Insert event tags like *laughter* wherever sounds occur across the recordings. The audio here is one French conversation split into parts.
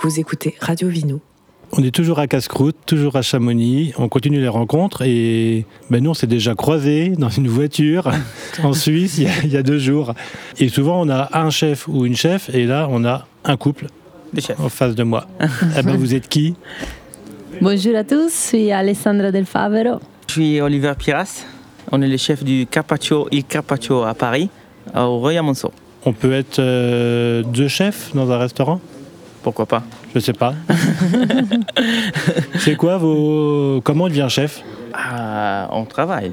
Vous écoutez Radio Vino. On est toujours à Casse-Croûte, toujours à Chamonix. On continue les rencontres et ben nous, on s'est déjà croisés dans une voiture *laughs* en Suisse il y, a, il y, a, deux jours. Et souvent, on a un chef ou une chef et là, on a un couple en face de moi. *laughs* eh ben, vous êtes qui? Bonjour à tous, je suis Alessandra Del Favero. Je suis Oliver Piras. On est le chef du Carpaccio Il Carpaccio à Paris, au Royal Monceau. On peut être euh, deux chefs dans un restaurant? Pourquoi pas Je sais pas. *laughs* C'est quoi vos. Comment on devient chef? Ah, On travaille.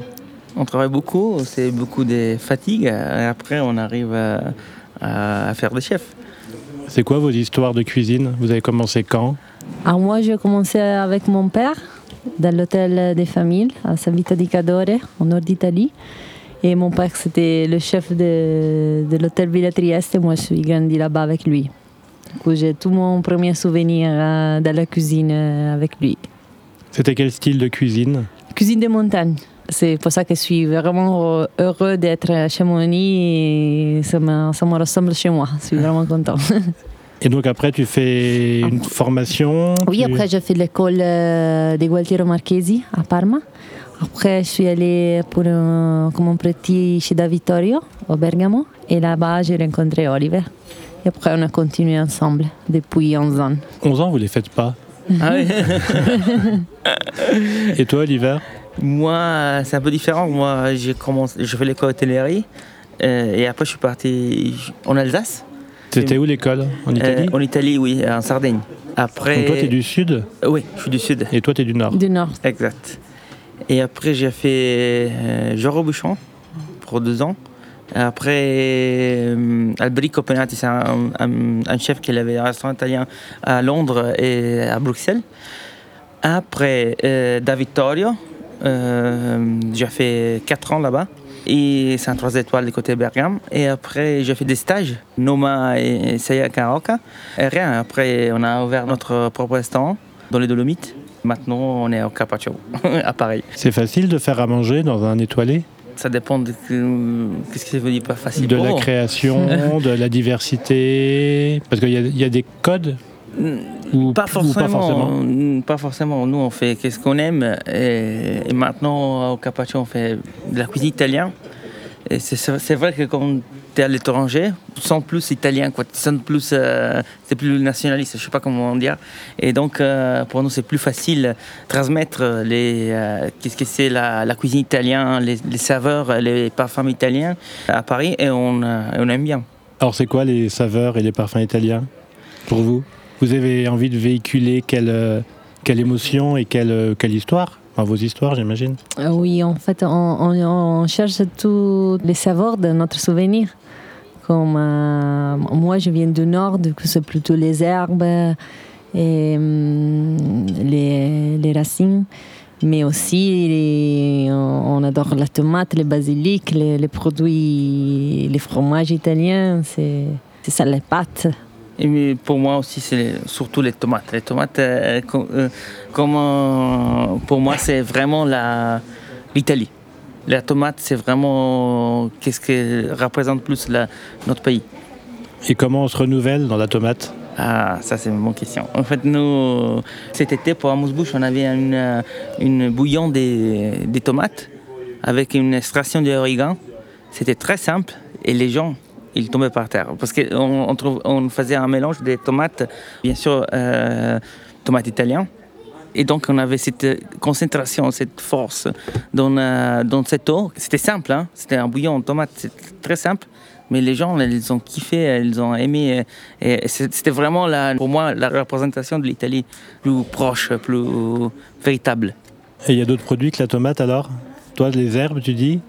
On travaille beaucoup, c'est beaucoup de fatigue. Et après, on arrive à, à faire des chefs. C'est quoi vos histoires de cuisine? Vous avez commencé quand? Alors moi, j'ai commencé avec mon père dans l'hôtel des familles à San Vito di Cadore, au nord d'Italie. Et mon père, c'était le chef de, de l'hôtel Villa Trieste. Moi, je suis grandi là-bas avec lui. J'ai tout mon premier souvenir euh, dans la cuisine euh, avec lui. C'était quel style de cuisine? Cuisine de montagne. C'est pour ça que je suis vraiment heureux d'être à Chamonix et ça me, ça me ressemble chez moi. Je suis vraiment content. *laughs* Et donc après, tu fais une formation Oui, tu... après j'ai fait l'école euh, de Gualtiero Marchesi à Parma. Après, je suis allée pour un, comme apprenti chez Da Vittorio, au Bergamo. Et là-bas, j'ai rencontré Oliver. Et après, on a continué ensemble depuis 11 ans. 11 ans, vous ne les faites pas *laughs* Ah oui *laughs* Et toi, Oliver? Moi, c'est un peu différent. Moi, j'ai commencé, je fais l'école hôtellerie. Euh, et après, je suis parti en Alsace. C'était où l'école? En Italie? euh, En Italie, oui, en Sardaigne. Après... Donc toi, tu es du sud? Oui, je suis du sud. Et toi, tu es du nord? Du nord. Exact. Et après, j'ai fait euh, Jean Robuchon pour deux ans. Après, euh, Alberico Penati, c'est un, un, un, chef qui avait un restaurant italien à Londres et à Bruxelles. Après, euh, Da Vittorio, euh, j'ai fait quatre ans là-bas. Et c'est un 3 étoiles du côté Bergame. Et après, j'ai fait des stages, Noma et Seya Caroca. Et rien, après, on a ouvert notre propre restaurant dans les Dolomites. Maintenant, on est au Carpaccio, *laughs* à Paris. C'est facile de faire à manger dans un étoilé? Ça dépend de qu'est-ce que ça veut dire pas facile. De la création, *laughs* de la diversité, parce qu'il y, y, a des codes. Ou, pas, forcément, ou pas, forcément, pas forcément. Nous, on fait qu'est-ce qu'on aime. Et, et, maintenant, au Carpaccio, on fait de la cuisine italienne. C'est vrai que quand tu es à l'étranger, tu sens plus italien, quoi. Tu sens plus, euh, c'est plus nationaliste, je sais pas comment dire. Et donc, euh, pour nous, c'est plus facile transmettre les, euh, qu'est-ce que c'est la, cuisine italienne, les, saveurs, les parfums italiens à Paris, et on, on aime bien. Alors, c'est quoi les saveurs et les parfums italiens pour vous? Vous avez envie de véhiculer quelle, émotion et quelle histoire? À vos histoires, j'imagine Oui, en fait, on, cherche tous les savoirs de notre souvenir. Comme euh, moi, je viens du nord, c'est plutôt les herbes et hum, les, racines. Mais aussi, on adore la tomate, les, les produits, les fromages italiens, c'est ça, les pâtes. Et pour moi aussi, c'est surtout les tomates. Les tomates, euh, euh, comme euh, pour moi, c'est vraiment l'Italie. La tomate, c'est vraiment qu'est-ce que représente plus la, notre pays. Et comment on se renouvelle dans la tomate? Ah, ça c'est une bonne question. En fait, nous, cet été pour Amuse-Bouche, on avait une, une bouillon des, des tomates avec une extraction d'origan. C'était très simple et les gens il tombait par terre. Parce qu'on on, faisait un mélange des tomates, bien sûr, euh, tomates italiennes. Et donc, on avait cette concentration, cette force dans, euh, dans cette eau. C'était simple, hein? c'était un bouillon en tomate, c'est très simple. Mais les gens, ils ont kiffé, ils ont aimé. Et c'était vraiment, la, pour moi, la représentation de l'Italie plus proche, plus véritable. Et il y a d'autres produits que la tomate alors? Toi, les herbes, tu dis?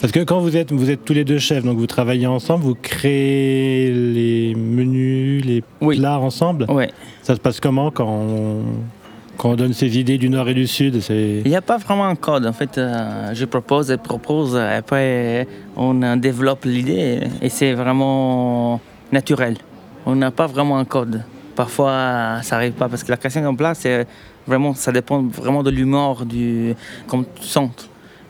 Parce que quand vous êtes, vous êtes tous les deux chefs, donc vous travaillez ensemble, vous créez les menus, les oui. plats ensemble. Oui. Ça se passe comment quand on, quand on donne ses idées du nord et du sud Il n'y a pas vraiment un code. En fait, euh, je propose et propose, et après on développe l'idée et c'est vraiment naturel. On n'a pas vraiment un code. Parfois, ça n'arrive pas parce que la création en plat, c'est vraiment, ça dépend vraiment de l'humour, du comme tu sens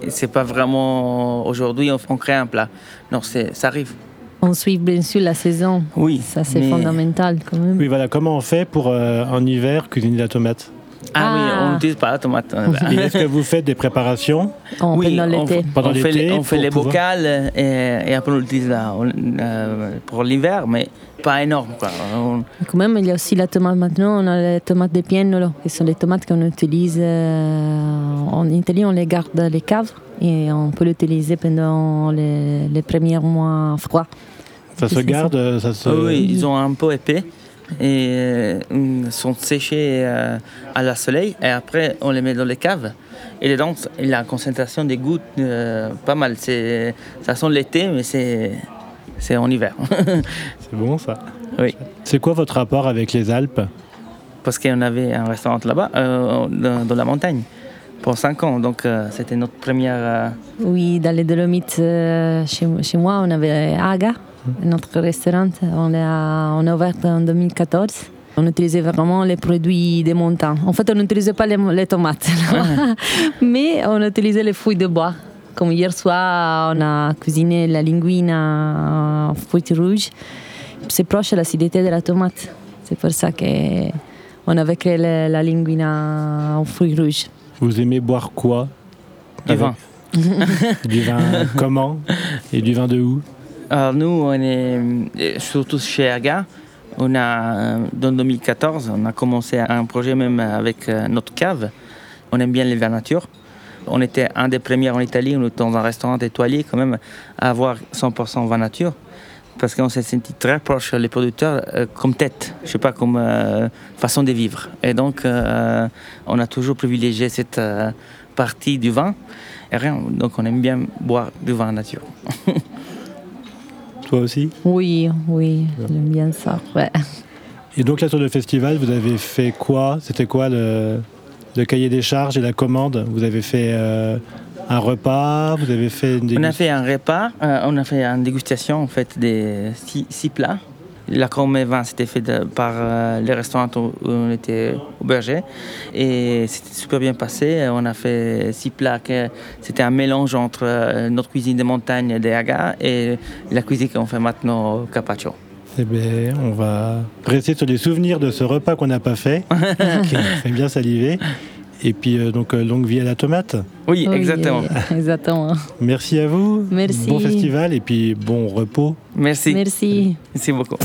c'est pas vraiment aujourd'hui on, on, crée un plat. Non, ça arrive. On suit bien sûr la saison. Oui. Ça, c'est mais- fondamental quand même. Oui, voilà. Comment on fait pour euh, en hiver cuisiner la tomate? Ah, oui, Ah. on n'utilise pas la tomate. *laughs* Et est-ce que vous faites des préparations On oui, pendant on, l'été. Pendant on fait les, on fait pour les pouvoir- bocales et, et après on l'utilise là, on- euh, pour l'hiver, mais pas énorme. Quoi. On- Quand même, il y a aussi la tomate maintenant. On a les tomates de piennolo, qui sont les tomates qu'on utilise euh, en Italie. On les garde dans les caves et on peut l'utiliser pendant les, les premiers mois froids. Ça se garde ça se... Oui, ils ont un peu épais et euh, sont séchés euh, à la soleil et après on les met dans les caves. Et dedans, la concentration des gouttes, euh, pas mal. C'est, ça sent l'été, mais c'est, c'est en hiver. *laughs* C'est bon ça. oui. C'est quoi votre rapport avec les Alpes? Parce qu'on avait un restaurant là-bas, euh, dans, dans la montagne, pour 5 ans. Donc euh, c'était notre première. euh, Oui, dans les Dolomites, euh, chez, chez moi, on avait Aga, notre restaurant. On l'a on a ouvert en 2014. On utilisait vraiment les produits des montagnes. En fait, on n'utilisait pas les, les tomates, là-bas, *laughs* mais on utilisait les fruits de bois. Comme hier soir, on a cuisiné la linguine en fruits rouges. C'est proche de l'acidité de la tomate. C'est pour ça qu'on avait créé la, la linguine en fruits rouges. Vous aimez boire quoi? Du Avec- vin. *laughs* Du vin comment? Et du vin de où? Nous, on est euh, surtout chez Aga. On a, euh, dans 2014, on a commencé un projet même avec euh, notre cave. On aime bien les nature. On était un des premiers en Italie, on était dans un restaurant étoilé quand même, à avoir 100% vin nature. Parce qu'on s'est senti très proche les producteurs comme tête, je sais pas, comme façon de vivre. Et donc, on a toujours privilégié cette partie du vin. Et rien, donc on aime bien boire du vin nature. *laughs* Toi aussi Oui, oui, j'aime bien ça. Ouais. Et donc là sur le festival, vous avez fait quoi? C'était quoi le, le cahier des charges et la commande? Vous avez fait euh, un repas? Vous avez fait une On a fait un repas, euh, on a fait une dégustation en fait des six, six plats. La Cormet vin c'était fait de- par euh, les restaurants où où on était hébergés et c'était super bien passé. On a fait six plats, c'était un mélange entre euh, notre cuisine de montagne des Haga et la cuisine qu'on fait maintenant au Carpaccio. Eh bien, on va rester sur les souvenirs de ce repas qu'on n'a pas fait, *laughs* qui fait bien saliver. Et puis, euh, donc, euh, longue vie à la tomate. Oui, Oui, exactement. Exactement. *laughs* Merci à vous. Merci. Bon festival et puis bon repos. Merci. Merci. Merci beaucoup.